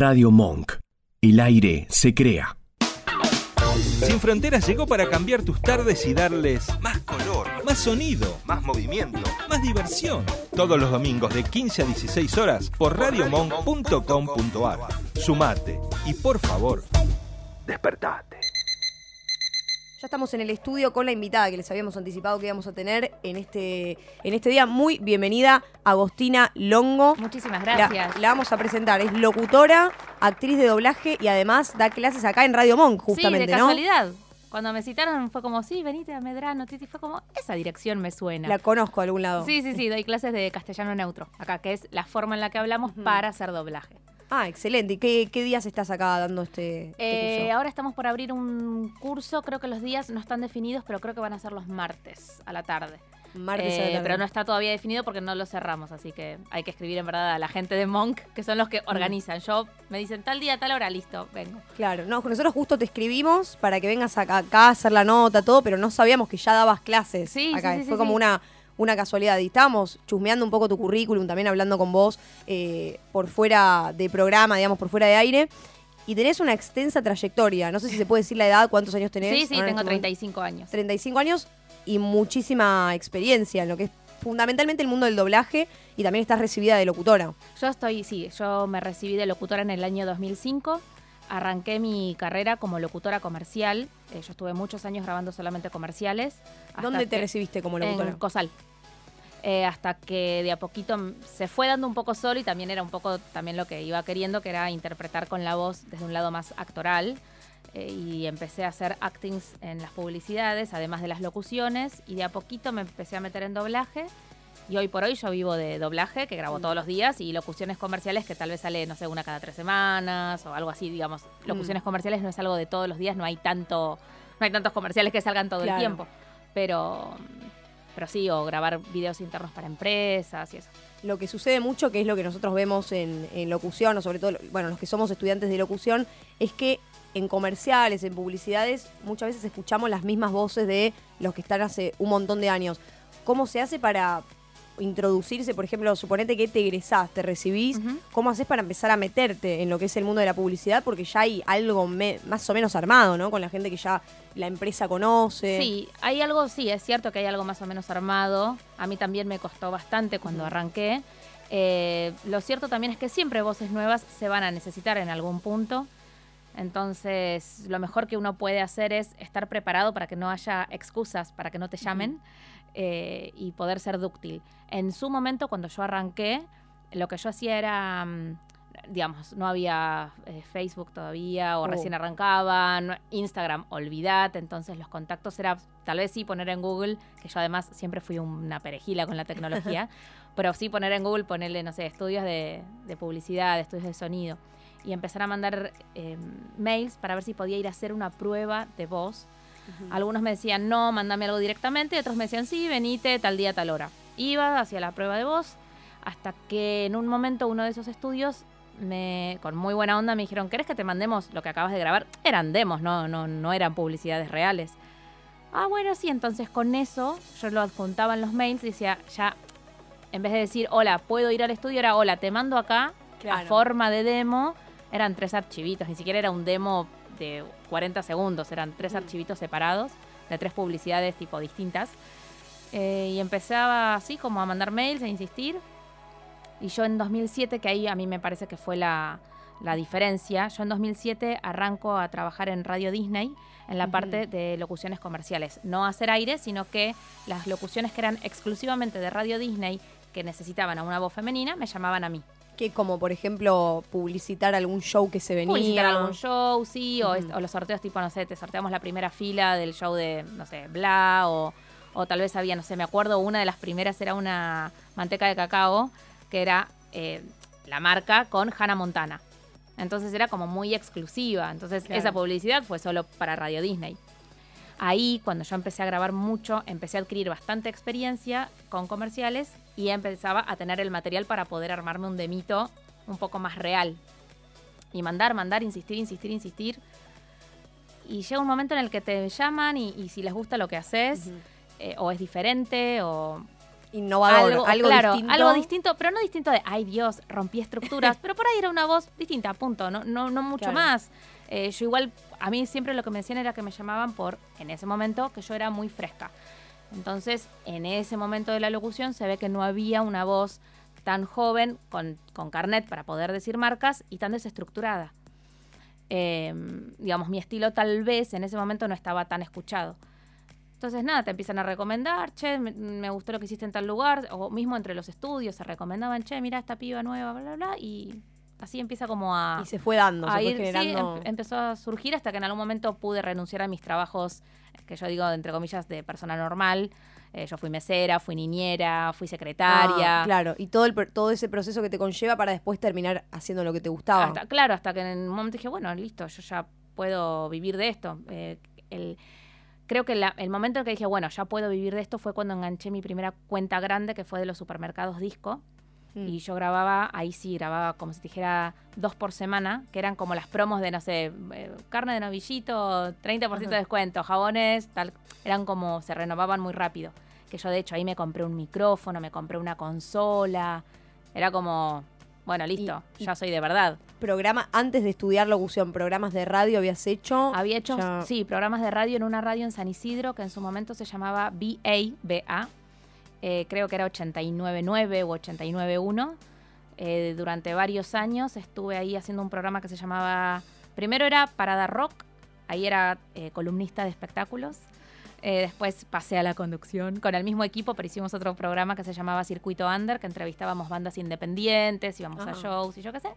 Radio Monk. El aire se crea. Sin Fronteras llegó para cambiar tus tardes y darles más color, más sonido, más movimiento, más diversión. Todos los domingos de 15 a 16 horas por radiomonk.com.ar. Sumate y por favor, despertate. Ya estamos en el estudio con la invitada que les habíamos anticipado que íbamos a tener en este, en este día. Muy bienvenida, Agostina Longo. Muchísimas gracias. la vamos a presentar. Es locutora, actriz de doblaje y además da clases acá en Radio Monk, justamente, sí, de ¿no? casualidad. Cuando me citaron fue como, sí, venite a Medrano, Titi. Fue como, esa dirección me suena. La conozco de algún lado. Sí, sí, sí, doy clases de castellano neutro. Acá, que es la forma en la que hablamos para hacer doblaje. Ah, excelente. ¿Y qué, qué días estás acá dando este, este Eh, curso? ahora estamos por abrir un curso, creo que los días no están definidos, pero creo que van a ser los martes a la tarde. Martes a la Eh, tarde. Pero no está todavía definido porque no lo cerramos, así que hay que escribir en verdad a la gente de Monk, que son los Mm. que organizan. Yo me dicen tal día, tal hora, listo, vengo. Claro, no, nosotros justo te escribimos para que vengas acá, acá a hacer la nota, todo, pero no sabíamos que ya dabas clases Sí, acá. sí, sí, Fue sí, como sí. una, una casualidad. Y estábamos chusmeando un poco tu currículum, también hablando con vos eh, por fuera de programa, digamos, por fuera de aire. Y tenés una extensa trayectoria. No sé si se puede decir la edad, cuántos años tenés. Sí, sí, ahora tengo este momento. 35 años. 35 años y muchísima experiencia en lo que es fundamentalmente el mundo del doblaje y también estás recibida de locutora. Yo estoy, sí, yo me recibí de locutora en el año 2005. Arranqué mi carrera como locutora comercial. Eh, yo estuve muchos años grabando solamente comerciales. ¿Dónde te recibiste como locutora? En Cosal. Eh, hasta que de a poquito se fue dando un poco solo y también era un poco también lo que iba queriendo, que era interpretar con la voz desde un lado más actoral. Eh, y empecé a hacer actings en las publicidades, además de las locuciones, y de a poquito me empecé a meter en doblaje. Y hoy por hoy yo vivo de doblaje, que grabo todos los días, y locuciones comerciales que tal vez sale, no sé, una cada tres semanas o algo así, digamos. Locuciones comerciales no es algo de todos los días, no hay tanto, no hay tantos comerciales que salgan todo Claro. el tiempo. Pero, pero sí, o grabar videos internos para empresas y eso. Lo que sucede mucho, que es lo que nosotros vemos en, en locución, o sobre todo, bueno, los que somos estudiantes de locución, es que en comerciales, en publicidades, muchas veces escuchamos las mismas voces de los que están hace un montón de años. ¿Cómo se hace para introducirse, por ejemplo, suponete que te egresás, te recibís. ¿cómo haces para empezar a meterte en lo que es el mundo de la publicidad? Porque ya hay algo me- más o menos armado, ¿no? Con la gente que ya la empresa conoce. Sí, hay algo, sí, es cierto que hay algo más o menos armado. A mí también me costó bastante cuando arranqué. Eh, lo cierto también es que siempre voces nuevas se van a necesitar en algún punto. Entonces, lo mejor que uno puede hacer es estar preparado para que no haya excusas, para que no te llamen eh, y poder ser dúctil. En su momento, cuando yo arranqué, lo que yo hacía era, mm, digamos, no había eh, Facebook todavía o Oh. recién arrancaba, no- Instagram, olvidate, entonces los contactos era tal vez sí poner en Google, que yo además siempre fui una perejila con la tecnología, pero sí poner en Google, ponerle, no sé, estudios de, de publicidad, estudios de sonido, y empezar a mandar eh, mails para ver si podía ir a hacer una prueba de voz. Algunos me decían, no, mándame algo directamente, y otros me decían, sí, venite tal día, tal hora. Iba hacia la prueba de voz, hasta que en un momento uno de esos estudios, me, con muy buena onda, me dijeron, ¿querés que te mandemos lo que acabas de grabar? Eran demos, no, no, no eran publicidades reales. Ah, bueno, sí, entonces con eso yo lo adjuntaba en los mails y decía, ya, en vez de decir, hola, puedo ir al estudio, era, hola, te mando acá a forma de demo. Eran tres archivitos, ni siquiera era un demo de 40 segundos, eran tres archivitos separados de tres publicidades tipo distintas. Eh, y empezaba así como a mandar mails, a insistir. Y yo en 2007, que ahí a mí me parece que fue la, la diferencia, yo en 2007 arranco a trabajar en Radio Disney en la parte de locuciones comerciales. No hacer aire, sino que las locuciones que eran exclusivamente de Radio Disney, que necesitaban a una voz femenina, me llamaban a mí. Que como, por ejemplo, publicitar algún show que se venía. Publicitar algún show, sí, o, los sorteos tipo, no sé, te sorteamos la primera fila del show de, no sé, Bla, o, o tal vez había, no sé, me acuerdo, una de las primeras era una manteca de cacao, que era eh, la marca con Hannah Montana. Entonces era como muy exclusiva. Entonces Claro. esa publicidad fue solo para Radio Disney. Ahí, cuando yo empecé a grabar mucho, empecé a adquirir bastante experiencia con comerciales y empezaba a tener el material para poder armarme un demito un poco más real. Y mandar, mandar, insistir, insistir, insistir. Y llega un momento en el que te llaman y, y si les gusta lo que haces, Ujú. eh, o es diferente, o, Innovador, algo, algo, claro, distinto. algo distinto, pero no distinto de, ay Dios, rompí estructuras, pero por ahí era una voz distinta, punto, no, no, no mucho Claro. más. Eh, yo igual, a mí siempre lo que me decían era que me llamaban por, en ese momento, que yo era muy fresca. Entonces, en ese momento de la locución se ve que no había una voz tan joven, con, con carnet para poder decir marcas, y tan desestructurada. Eh, digamos, mi estilo tal vez en ese momento no estaba tan escuchado. Entonces, nada, te empiezan a recomendar, che, me, me gustó lo que hiciste en tal lugar, o mismo entre los estudios se recomendaban, che, mira esta piba nueva, bla, bla, bla, y así empieza como a, Y se fue dando, a se fue ir, sí, generando. em- empezó a surgir hasta que en algún momento pude renunciar a mis trabajos, que yo digo, entre comillas, de persona normal. Eh, yo fui mesera, fui niñera, fui secretaria. Ah, claro, y todo, el, todo ese proceso que te conlleva para después terminar haciendo lo que te gustaba. Hasta- claro, hasta que en un momento dije, bueno, listo, yo ya puedo vivir de esto. Eh, el, creo que la- el momento en que dije, bueno, ya puedo vivir de esto fue cuando enganché mi primera cuenta grande, que fue de los supermercados disco. Mm. Y yo grababa, ahí sí, grababa como si dijera dos por semana, que eran como las promos de, no sé, eh, carne de novillito, 30% de Ajá. descuento, jabones, tal. Eran como, se renovaban muy rápido. Que yo, de hecho, ahí me compré un micrófono, me compré una consola. Era como, bueno, listo, Y- y- ya soy de verdad. Programa, antes de estudiar locución, programas de radio habías hecho. Había hecho, ya- sí, programas de radio en una radio en San Isidro que en su momento se llamaba BA, BA. Eh, creo que era 89.9 u 89.1. Eh, durante varios años estuve ahí haciendo un programa que se llamaba. Primero era Parada Rock, ahí era eh, columnista de espectáculos. Eh, después pasé a la conducción con el mismo equipo, pero hicimos otro programa que se llamaba Circuito Under, que entrevistábamos bandas independientes, íbamos a Ajá. shows y yo qué sé.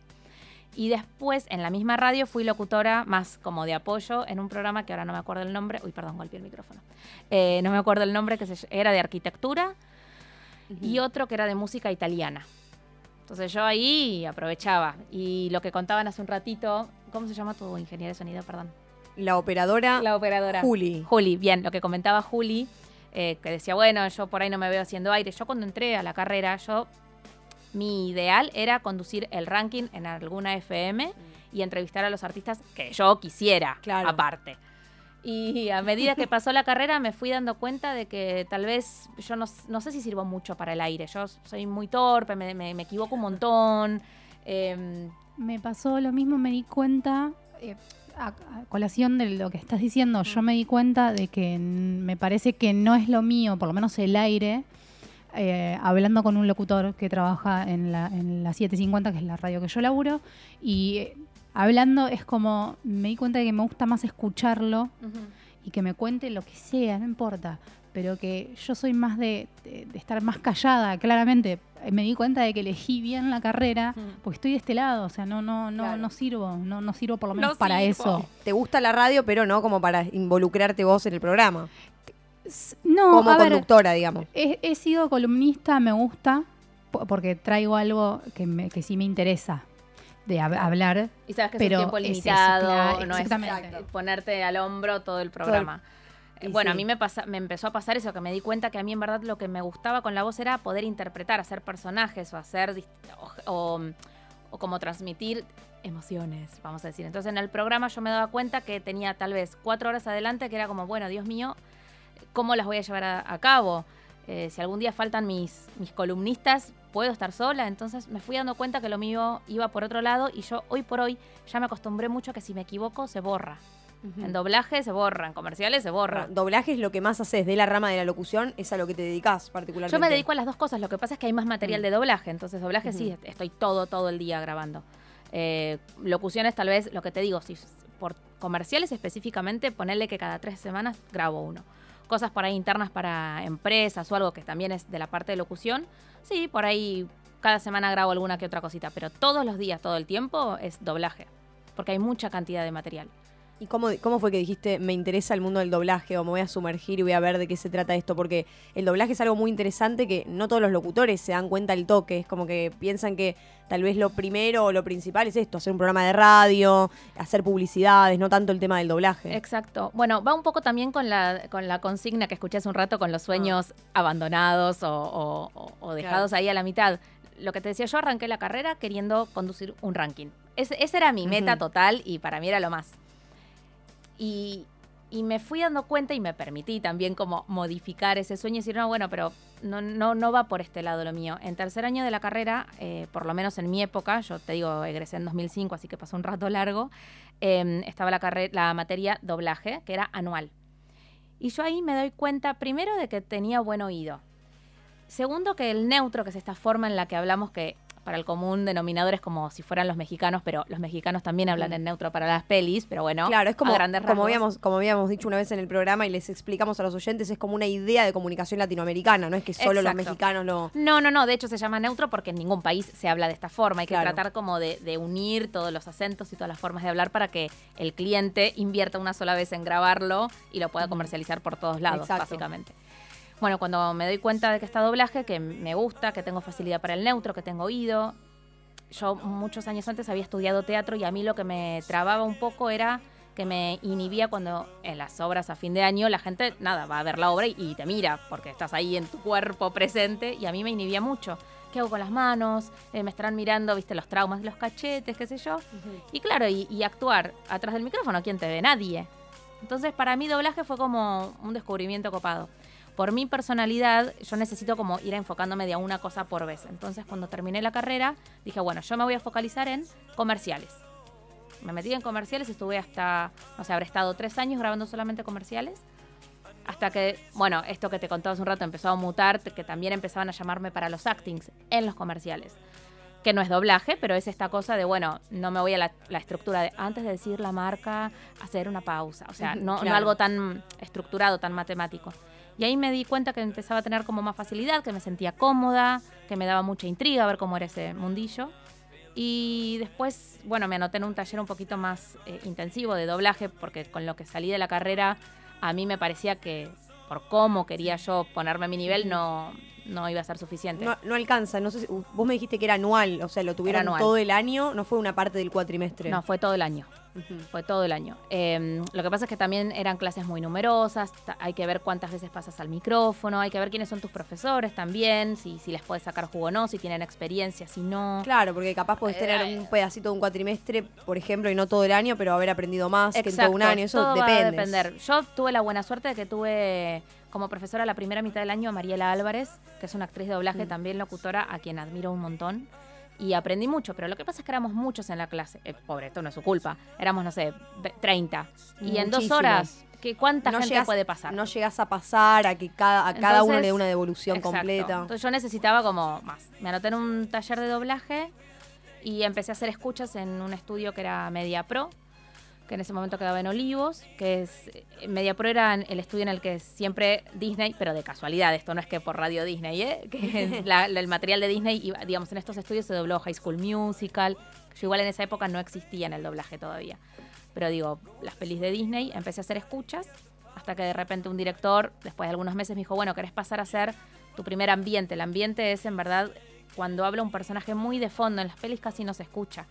Y después en la misma radio fui locutora más como de apoyo en un programa que ahora no me acuerdo el nombre. Uy, perdón, golpeé el micrófono. Eh, no me acuerdo el nombre, que se- era de arquitectura y otro que era de música italiana. Entonces yo ahí aprovechaba. Y lo que contaban hace un ratito, ¿cómo se llama tu ingeniero de sonido? Perdón. La operadora La operadora. Juli. Juli, bien, lo que comentaba Juli, eh, que decía, bueno, yo por ahí no me veo haciendo aire. Yo cuando entré a la carrera, yo, mi ideal era conducir el ranking en alguna FM y entrevistar a los artistas que yo quisiera, Claro. aparte. Y a medida que pasó la carrera me fui dando cuenta de que tal vez yo no, no sé si sirvo mucho para el aire. Yo soy muy torpe, me, me- equivoco un montón. em, Me pasó lo mismo, me di cuenta, eh, a, a colación de lo que estás diciendo, yo me di cuenta de que me parece que no es lo mío, por lo menos el aire, eh, hablando con un locutor que trabaja en la, en la 750, que es la radio que yo laburo, y eh, hablando es como, me di cuenta de que me gusta más escucharlo y que me cuente lo que sea, no importa, pero que yo soy más de, de- de estar más callada, claramente. Me di cuenta de que elegí bien la carrera Mm. porque estoy de este lado, o sea, no, no, no, Claro. no sirvo, no, no sirvo por lo menos No para sirvo. eso. Te gusta la radio, pero no como para involucrarte vos en el programa. No, como a ver, conductora, digamos. he, he sido columnista, me gusta, po- porque traigo algo que, me- que sí me interesa de hab- hablar. Y sabes que Pero es un tiempo es eso, limitado, claro, no es exactamente. ponerte al hombro todo el programa. Bueno, a mí me, pasa, me empezó a pasar eso, que me di cuenta que a mí en verdad lo que me gustaba con la voz era poder interpretar, hacer personajes o hacer o, o- o como transmitir emociones, vamos a decir. Entonces en el programa yo me daba cuenta que tenía tal vez cuatro horas adelante que era como, bueno, Dios mío, ¿cómo las voy a llevar a, a cabo? Eh, si algún día faltan mis, mis columnistas, ¿puedo estar sola? Entonces me fui dando cuenta que lo mío iba por otro lado y yo hoy por hoy ya me acostumbré mucho a que si me equivoco se borra. En doblaje se borra, en comerciales se borra. Bueno, doblaje es lo que más haces de la rama de la locución, es a lo que te dedicas particularmente. Yo me dedico a las dos cosas, lo que pasa es que hay más material Mm. de doblaje, entonces doblaje sí, estoy todo, todo el día grabando. Eh, locuciones tal vez, lo que te digo, si por comerciales específicamente, ponerle que cada tres semanas grabo uno. Cosas por ahí internas para empresas o algo que también es de la parte de locución, sí, por ahí cada semana grabo alguna que otra cosita, pero todos los días, todo el tiempo es doblaje, porque hay mucha cantidad de material. ¿Y cómo, cómo fue que dijiste, me interesa el mundo del doblaje o me voy a sumergir y voy a ver de qué se trata esto? Porque el doblaje es algo muy interesante que no todos los locutores se dan cuenta al toque. Es como que piensan que tal vez lo primero o lo principal es esto, hacer un programa de radio, hacer publicidades, no tanto el tema del doblaje. Exacto. Bueno, va un poco también con la, con la consigna que escuché hace un rato con los sueños abandonados o, o- o- o dejados ahí a la mitad. Lo que te decía, yo arranqué la carrera queriendo conducir un ranking. Ese, esa era mi meta total y para mí era lo más. Y, me fui dando cuenta y me permití también como modificar ese sueño y decir, no, bueno, pero no, no, no va por este lado lo mío. En tercer año de la carrera, eh, por lo menos en mi época, yo te digo, egresé en 2005, así que pasó un rato largo, eh, estaba la, la materia doblaje, que era anual. Y yo ahí me doy cuenta, primero, de que tenía buen oído. Segundo, que el neutro, que es esta forma en la que hablamos que para el común denominador es como si fueran los mexicanos, pero los mexicanos también hablan en neutro para las pelis, pero bueno, Claro, es como, grandes como, habíamos, como habíamos dicho una vez en el programa y les explicamos a los oyentes, es como una idea de comunicación latinoamericana, no es que solo los mexicanos lo... No, no, no, de hecho se llama neutro porque en ningún país se habla de esta forma. Hay que tratar como de, de unir todos los acentos y todas las formas de hablar para que el cliente invierta una sola vez en grabarlo y lo pueda comercializar por todos lados, Exacto. básicamente. Bueno, cuando me doy cuenta de que está doblaje, que me gusta, que tengo facilidad para el neutro, que tengo oído. Yo muchos años antes había estudiado teatro y a mí lo que me trababa un poco era que me inhibía cuando en las obras a fin de año la gente, nada, va a ver la obra y, y te mira porque estás ahí en tu cuerpo presente y a mí me inhibía mucho. ¿Qué hago con las manos? Eh, me estarán mirando, viste, los traumas de los cachetes, qué sé yo. Y claro, y, y actuar atrás del micrófono, ¿quién te ve? Nadie. Entonces, para mí doblaje fue como un descubrimiento copado. Por mi personalidad, yo necesito como ir enfocándome de a una cosa por vez. Entonces, cuando terminé la carrera, dije, bueno, yo me voy a focalizar en comerciales. Me metí en comerciales, estuve hasta, no sé, habré estado tres años grabando solamente comerciales. Hasta que, bueno, esto que te contaba hace un rato empezó a mutar, que también empezaban a llamarme para los actings en los comerciales. Que no es doblaje, pero es esta cosa de, bueno, no me voy a la, la estructura de antes de decir la marca, hacer una pausa. O sea, no, no Claro. algo tan estructurado, tan matemático. Y ahí me di cuenta que empezaba a tener como más facilidad, que me sentía cómoda, que me daba mucha intriga ver cómo era ese mundillo. Y después, bueno, me anoté en un taller un poquito más eh, intensivo de doblaje, porque con lo que salí de la carrera, a mí me parecía que por cómo quería yo ponerme a mi nivel, no, no iba a ser suficiente. No, no alcanza, no sé si, vos me dijiste que era anual, o sea, lo tuvieron anual. todo el año, no fue una parte del cuatrimestre. No, fue todo el año. Fue todo el año. Eh, lo que pasa es que también eran clases muy numerosas, hay que ver cuántas veces pasas al micrófono, hay que ver quiénes son tus profesores también, si, si les puedes sacar jugo o no, si tienen experiencia, si no. Claro, porque capaz podés tener Eh, un pedacito de un cuatrimestre, por ejemplo, y no todo el año, pero haber aprendido más que en todo Exacto, un año. Eso todo va a depende. depender. Yo tuve la buena suerte de que tuve como profesora la primera mitad del año a Mariela Álvarez, que es una actriz de doblaje, Mm. también locutora, a quien admiro un montón. Y aprendí mucho, pero lo que pasa es que éramos muchos en la clase. Eh, pobre, esto no es su culpa. Éramos, no sé, ve- 30. Y en dos horas, ¿qué, ¿cuánta No gente llegas- puede pasar? No llegás a pasar a que cada, a cada uno le dé una devolución Exacto. completa. Entonces yo necesitaba como más. Me anoté en un taller de doblaje y empecé a hacer escuchas en un estudio que era Media Pro, que en ese momento quedaba en Olivos, que es eh, Media Pro era el estudio en el que siempre Disney, pero de casualidad, esto no es que por radio Disney, ¿eh? que la- la- el material de Disney, iba- digamos, en estos estudios se dobló High School Musical, yo igual en esa época no existía en el doblaje todavía. Pero digo, las pelis de Disney, empecé a hacer escuchas hasta que de repente un director, después de algunos meses, me dijo, bueno, ¿querés pasar a ser tu primer ambiente? El ambiente es en verdad cuando habla un personaje muy de fondo, en las pelis casi no se escucha.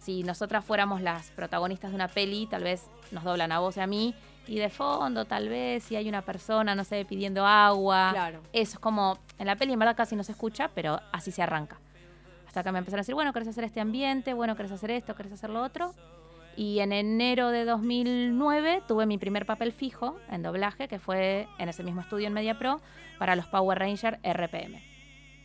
Si nosotras fuéramos las protagonistas de una peli, tal vez nos doblan a vos y a mí, y de fondo tal vez si hay una persona, no sé, pidiendo agua. Claro. Eso es como, en la peli en verdad casi no se escucha, pero así se arranca. Hasta que me empezaron a decir, bueno, ¿querés hacer este ambiente? Bueno, ¿querés hacer esto? ¿Querés hacer lo otro? Y en enero de 2009 tuve mi primer papel fijo en doblaje, que fue en ese mismo estudio en Media Pro, para los Power Ranger RPM.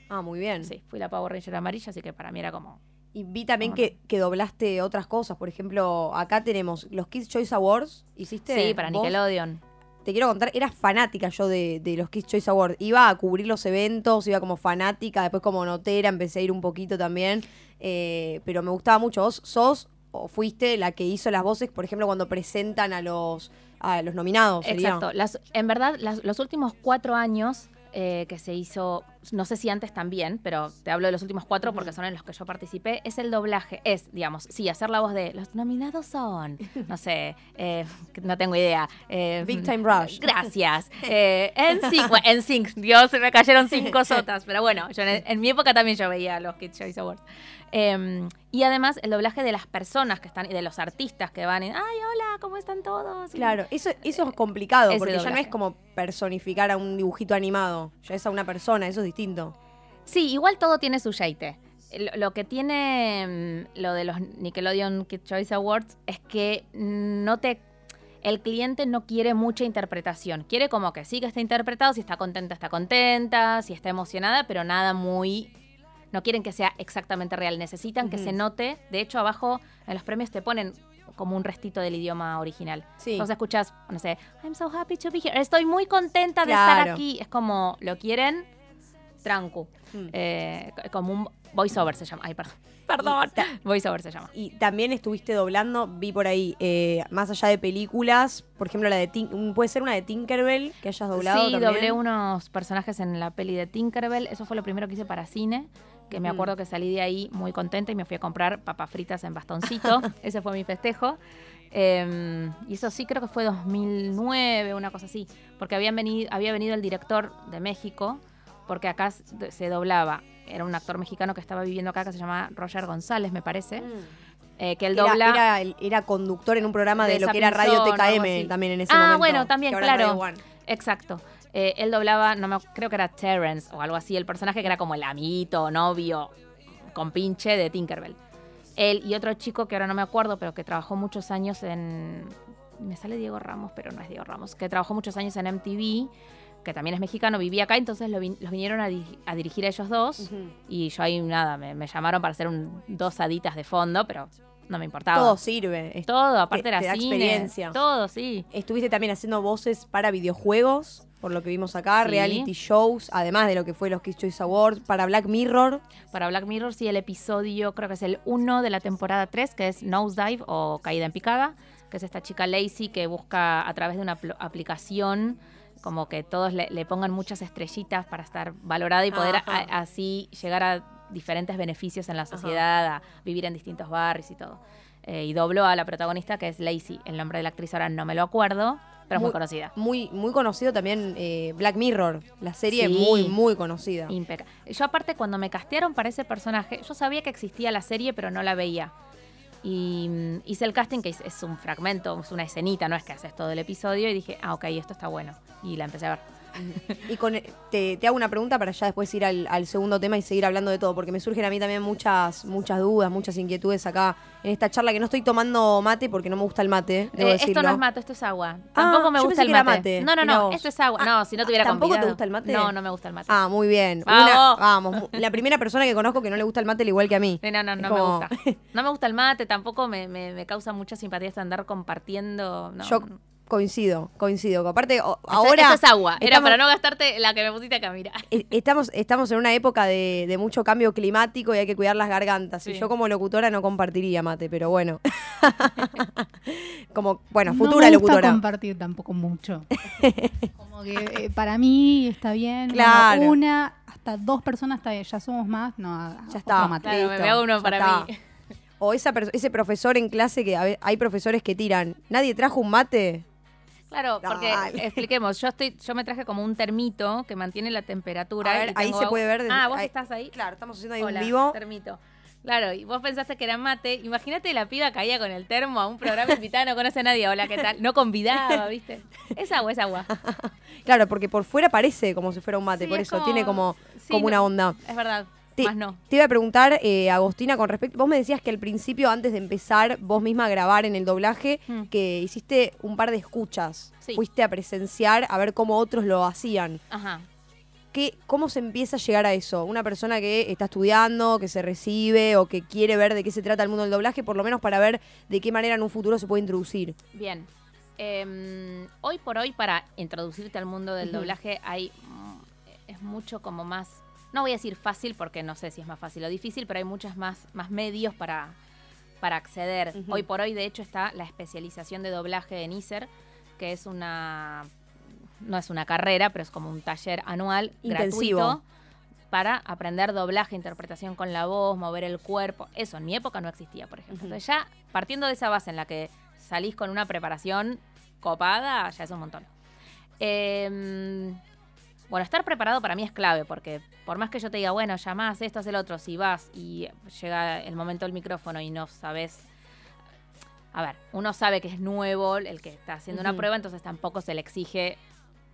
Ah, muy bien. Sí, fui la Power Ranger amarilla, así que para mí era como... Y vi también Ahora. que, que doblaste otras cosas. Por ejemplo, acá tenemos los Kids Choice Awards. ¿Hiciste? Sí, para vos? Nickelodeon. Te quiero contar, era fanática yo de, de los Kids Choice Awards. Iba a cubrir los eventos, iba como fanática, después como notera, empecé a ir un poquito también. eh, pero me gustaba mucho. ¿Vos sos o fuiste la que hizo las voces, por ejemplo, cuando presentan a los, a los nominados? sería? Exacto. Las, en verdad, las- los últimos cuatro años eh, que se hizo, no sé si antes también, pero te hablo de los últimos cuatro porque son en los que yo participé, es el doblaje. Es, digamos, sí, hacer la voz de los nominados son, no sé, eh, no tengo idea. eh, Big Time Rush. Gracias. Eh, NSYNC, bueno, NSYNC, Dios, se me cayeron cinco sotas, pero bueno, yo en, en mi época también yo veía los Kids Choice Awards. Eh, y además el doblaje de las personas que están y de los artistas que van y, ay, hola, ¿cómo están todos? Claro, eso, eso es complicado, porque ya no es como personificar a un dibujito animado, ya es a una persona, eso es distinto. Sí, igual todo tiene su yeite. Lo, que tiene mm, lo de los Nickelodeon Kid Choice Awards es que no te. el cliente no quiere mucha interpretación. Quiere como que sí que esté interpretado, si está contenta, está contenta, si está emocionada, pero nada muy... No quieren que sea exactamente real, necesitan que se note. De hecho, abajo en los premios te ponen como un restito del idioma original. Sí. Entonces escuchas, no sé, I'm so happy to be here. Estoy muy contenta de estar aquí. Es como lo quieren trancu. Mm. Eh, como un voiceover se llama. Ay, perdón. Perdón. Voiceover se llama. Y también estuviste doblando, vi por ahí, eh, más allá de películas, por ejemplo, la de Tin- puede ser una de Tinkerbell que hayas doblado Sí, también. doblé unos personajes en la peli de Tinkerbell. Eso fue lo primero que hice para cine. Que me acuerdo que salí de ahí muy contenta y me fui a comprar papas fritas en bastoncito. Ese fue mi festejo. Eh, y eso sí creo que fue 2009, una cosa así. Porque habían venido, había venido el director de México, porque acá se doblaba. Era un actor mexicano que estaba viviendo acá que se llama Roger González, me parece. eh, que él Mm. Era, dobla. era, conductor en un programa de, De lo que era Radio TKM también en ese Ah, momento. bueno, también, claro. Exacto. Eh, él doblaba, no me, creo que era Terrence o algo así, el personaje que era como el amiguito, novio, con pinche de Tinkerbell. Él y otro chico que ahora no me acuerdo, pero que trabajó muchos años en. Me sale Diego Ramos, pero no es Diego Ramos. Que trabajó muchos años en MTV, que también es mexicano, vivía acá, entonces lo los vinieron a, di- a dirigir a ellos dos. Y yo ahí nada, me, me llamaron para hacer un, dos haditas de fondo, pero no me importaba. Todo sirve. Todo, aparte te- era te da cine, experiencia. Todo, sí. Estuviste también haciendo voces para videojuegos, por lo que vimos acá, Sí. reality shows, además de lo que fue los Kids Choice Awards, para Black Mirror. Para Black Mirror, sí, el episodio creo que es el 1 de la temporada 3, que es Nosedive o Caída en Picada, que es esta chica Lacey que busca a través de una apl- aplicación como que todos le, le pongan muchas estrellitas para estar valorada y poder a- así llegar a diferentes beneficios en la sociedad, a vivir en distintos barrios y todo. Eh, y dobló a la protagonista que es Lacey. El nombre de la actriz ahora no me lo acuerdo, pero es muy conocida. Muy, muy conocido también eh, Black Mirror, la serie Sí. muy, muy conocida. Impecable. Yo aparte cuando me castearon para ese personaje, yo sabía que existía la serie, pero no la veía. Y mm, hice el casting, que es, es un fragmento, es una escenita, no es que haces todo el episodio, y dije, ah, ok, esto está bueno. Y la empecé a ver. Y con, te, te hago una pregunta para ya después ir al, al segundo tema y seguir hablando de todo, porque me surgen a mí también muchas, muchas dudas, muchas inquietudes acá en esta charla, que no estoy tomando mate porque no me gusta el mate. Debo Eh, esto decirlo. no es mate, esto es agua. Ah, Tampoco me yo gusta el mate. mate. No, no, no, esto es agua. No, si no tuviera ¿tampoco te gusta el mate? No, no me gusta el mate. Ah, muy bien. Vamos. Una- vamos. La primera persona que conozco que no le gusta el mate al igual que a mí. No, no, no como- me gusta. No me gusta el mate, tampoco me, me, me causa mucha simpatía esto de andar compartiendo. No, Yo. Coincido, coincido. Aparte, o- Esto- ahora. Es agua. Era estamos- para no gastarte la que me pusiste acá, mira. Eh, Estamos, estamos en una época de, de mucho cambio climático y hay que cuidar las gargantas. Y yo como locutora no compartiría mate, pero bueno. como, bueno, no futura me gusta locutora. compartir tampoco mucho. Como que eh, para mí está bien. Bueno, Claro. una, hasta dos personas está bien. Ya somos más, no, Ya está. mate. Claro, me veo uno para está. mí. O esa ese profesor en clase que hay profesores que tiran, ¿nadie trajo un mate? Claro, porque Dale. expliquemos, yo estoy, yo me traje como un termito que mantiene la temperatura. A ver, ahí se agua- puede ver desde- Ah, vos ahí- estás ahí. Claro, estamos haciendo ahí Hola, un vivo. termito. Claro, y vos pensaste que era mate. Imagínate la piba caía con el termo a un programa invitada, no conoce a nadie. Hola, ¿qué tal? No convidaba, ¿viste? Es agua, es agua. Claro, porque por fuera parece como si fuera un mate, Sí, por es eso como- tiene como, sí, como una onda. Es verdad, Te, más no. te iba a preguntar, eh, Agostina, con respecto. Vos me decías que al principio, antes de empezar vos misma a grabar en el doblaje, Mm. que hiciste un par de escuchas. Sí. Fuiste a presenciar a ver cómo otros lo hacían. Ajá. ¿Qué, ¿Cómo se empieza a llegar a eso? Una persona que está estudiando, que se recibe o que quiere ver de qué se trata el mundo del doblaje, por lo menos para ver de qué manera en un futuro se puede introducir. Bien. Em, hoy por hoy, para introducirte al mundo del doblaje, hay mm, es mucho como más. No voy a decir fácil porque no sé si es más fácil o difícil, pero hay muchas más, más medios para, para acceder. Hoy por hoy, de hecho, está la especialización de doblaje en ISER, que es una. No es una carrera, pero es como un taller anual Intensivo. gratuito para aprender doblaje, interpretación con la voz, mover el cuerpo. Eso en mi época no existía, por ejemplo. Entonces ya partiendo de esa base en la que salís con una preparación copada, ya es un montón. Em, bueno, estar preparado para mí es clave, porque por más que yo te diga, bueno, llamás esto, haz el otro, si vas y llega el momento del micrófono y no sabes. A ver, uno sabe que es nuevo el que está haciendo una prueba, entonces tampoco se le exige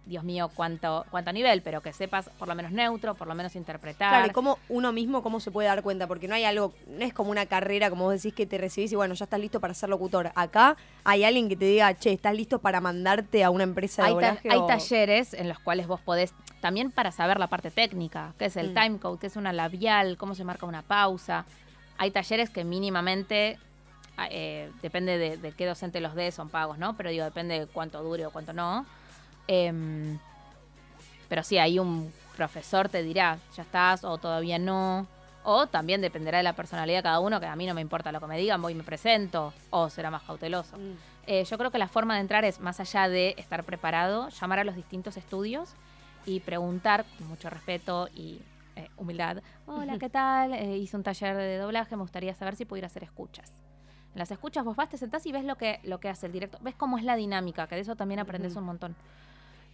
Dios mío, cuánto, cuánto nivel, pero que sepas por lo menos neutro, por lo menos interpretar. Claro, y cómo uno mismo, cómo se puede dar cuenta, porque no hay algo, no es como una carrera, como vos decís, que te recibís y bueno, ya estás listo para ser locutor. Acá hay alguien que te diga, che, ¿estás listo para mandarte a una empresa de hay, ta- hay talleres en los cuales vos podés, también para saber la parte técnica, qué es el Mm. timecode, qué es una labial, cómo se marca una pausa. Hay talleres que mínimamente, ah, eh, depende de, de qué docente los dé, son pagos, ¿no? Pero digo, depende de cuánto dure o cuánto no. Em, pero sí, ahí un profesor te dirá, ya estás o todavía no. O también dependerá de la personalidad de cada uno, que a mí no me importa lo que me digan, voy y me presento, o será más cauteloso. Mm. Eh, yo creo que la forma de entrar es, más allá de estar preparado, llamar a los distintos estudios y preguntar con mucho respeto y eh, humildad. Hola, ¿qué tal? Eh, hice un taller de doblaje, me gustaría saber si pudiera hacer escuchas. En las escuchas vos vas, te sentás y ves lo que, lo que hace el director. Ves cómo es la dinámica, que de eso también aprendes un montón.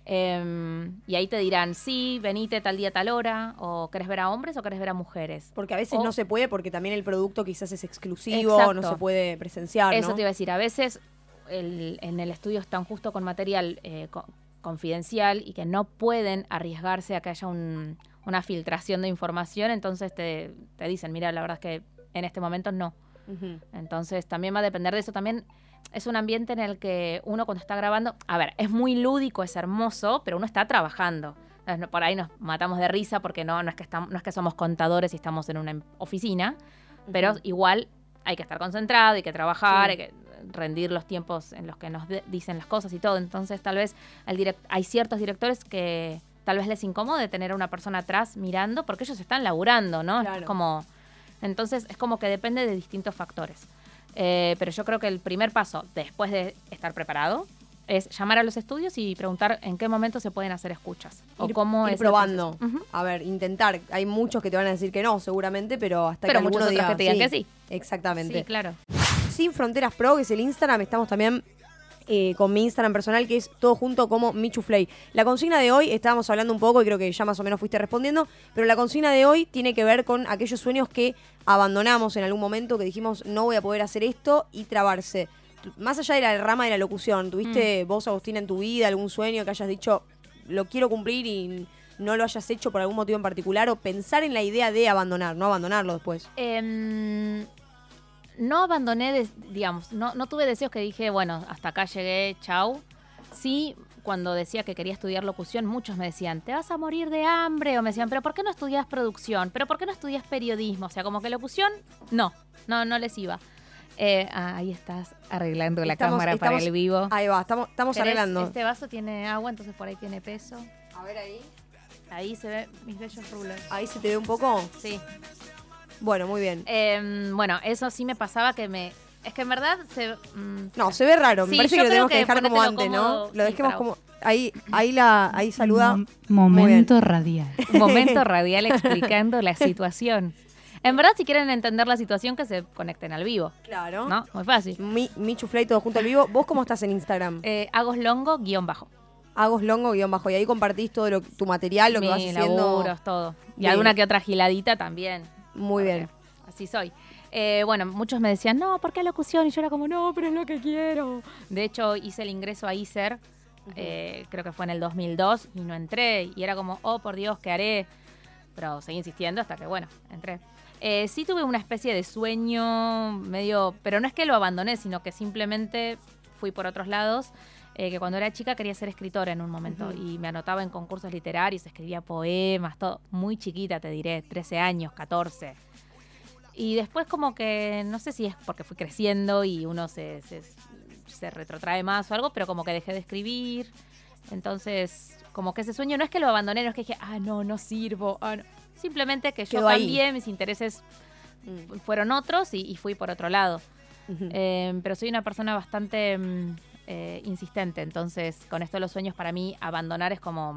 Em, y ahí te dirán, sí, venite tal día, tal hora, o querés ver a hombres o querés ver a mujeres. Porque a veces O- no se puede, porque también el producto quizás es exclusivo, no Exacto. se puede presenciar, Eso ¿no? te iba a decir, a veces el- en el estudio están justo con material eh, co- confidencial y que no pueden arriesgarse a que haya un- una filtración de información, entonces te, te dicen, mira, la verdad es que en este momento no. Entonces también va a depender de eso. También es un ambiente en el que uno cuando está grabando, a ver, es muy lúdico, es hermoso, pero uno está trabajando. Por ahí nos matamos de risa porque no, no, es, que estamos, no es que somos contadores y estamos en una em- oficina, pero igual hay que estar concentrado, hay que trabajar, Sí. hay que rendir los tiempos en los que nos dicen las cosas y todo. Entonces tal vez el direct- hay ciertos directores que tal vez les incomode tener a una persona atrás mirando porque ellos están laburando, ¿no? Es como, entonces es como que depende de distintos factores. Eh, pero yo creo que el primer paso, después de estar preparado, es llamar a los estudios y preguntar en qué momento se pueden hacer escuchas. o Ir- cómo ir es probando. proceso. Ujú. A ver, intentar. Hay muchos que te van a decir que no, seguramente, pero hasta Pero que muchos alguno otros diga que te digan que sí. Exactamente. Sí, claro. Sin Fronteras Pro, que es el Instagram, estamos también eh, con mi Instagram personal, que es todo junto como Michuflay. La consigna de hoy, estábamos hablando un poco y creo que ya más o menos fuiste respondiendo, pero la consigna de hoy tiene que ver con aquellos sueños que abandonamos en algún momento, que dijimos no voy a poder hacer esto y trabarse. Más allá de la rama de la locución, ¿tuviste Mm. vos, Agustín, en tu vida algún sueño que hayas dicho lo quiero cumplir y no lo hayas hecho por algún motivo en particular? O pensar en la idea de abandonar, no abandonarlo después. Em, no abandoné, des- digamos, no, no tuve deseos que dije, bueno, hasta acá llegué, chau. Sí, cuando decía que quería estudiar locución, muchos me decían, te vas a morir de hambre. O me decían, pero ¿por qué no estudias producción? ¿Pero por qué no estudias periodismo? O sea, como que locución, no, no, no les iba. Eh, ah, ahí estás arreglando la Estamos- cámara para estamos- el vivo. Ahí va, estamos, estamos arreglando. Este vaso tiene agua, entonces por ahí tiene peso. A ver ahí. Ahí se ve mis bellos rulos. Ahí se te ve un poco. Sí. Bueno, muy bien. Em, bueno, eso sí me pasaba que me... Es que en verdad se... mm, No, se ve raro. Me Sí, parece yo que lo creo tenemos que que dejar como ponételo antes, cómodo, ¿no? Lo sí, dejemos para como. Ahí, ahí la, ahí saluda. Mom- momento radial. momento radial explicando la situación. En verdad, si quieren entender la situación, que se conecten al vivo. Claro. ¿No? Muy fácil. Mi, Michu Flay todo junto al vivo. ¿Vos cómo estás en Instagram? Eh, Agos Longo, guion bajo. Agos Longo guion bajo. Y ahí compartís todo lo, tu material, lo que vas Mis haciendo. laburos, todo. Y Bien. alguna que otra giladita también. Muy porque bien. Así soy. Eh, bueno, muchos me decían, no, ¿por qué locución? Y yo era como, no, pero es lo que quiero. De hecho, hice el ingreso a ISER, eh, creo que fue en el 2002, y no entré. Y era como, oh, por Dios, ¿qué haré? Pero seguí insistiendo hasta que, bueno, entré. Eh, sí tuve una especie de sueño medio, pero no es que lo abandoné, sino que simplemente fui por otros lados. Eh, que cuando era chica quería ser escritora en un momento y me anotaba en concursos literarios, escribía poemas, todo. Muy chiquita, te diré, 13 años, 14. Y después como que, no sé si es porque fui creciendo y uno se, se, se retrotrae más o algo, pero como que dejé de escribir. Entonces, como que ese sueño no es que lo abandoné, no es que dije, ah, no, no sirvo. ah, no. Simplemente que yo ahí. cambié, mis intereses Mm. fueron otros y, y fui por otro lado. Eh, pero soy una persona bastante mm, eh, insistente, entonces con esto de los sueños para mí abandonar es como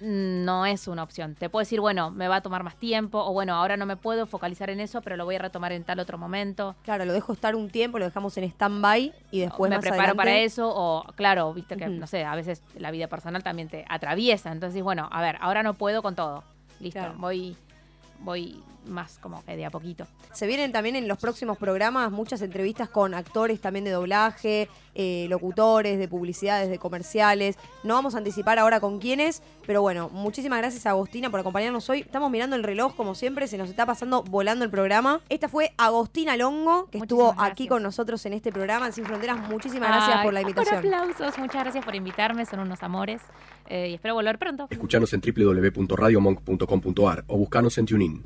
mm, no es una opción. Te puedo decir, bueno, me va a tomar más tiempo o bueno, ahora no me puedo focalizar en eso, pero lo voy a retomar en tal otro momento. Claro, lo dejo estar un tiempo, lo dejamos en stand-by y después me más preparo adelante- para eso o claro, viste que no sé, a veces la vida personal también te atraviesa, entonces bueno, a ver, ahora no puedo con todo. Listo, Claro. voy voy más como que de a poquito. Se vienen también en los próximos programas muchas entrevistas con actores también de doblaje, eh, locutores, de publicidades, de comerciales. No vamos a anticipar ahora con quiénes, pero bueno, muchísimas gracias a Agostina por acompañarnos hoy. Estamos mirando el reloj como siempre, se nos está pasando volando el programa. Esta fue Agostina Longo, que estuvo aquí con nosotros en este programa en Sin Fronteras. Muchísimas gracias Ay, por la invitación. Por aplausos, muchas gracias por invitarme, son unos amores eh, y espero volver pronto. Escuchanos en www.radiomonk.com.ar o buscanos en TuneIn.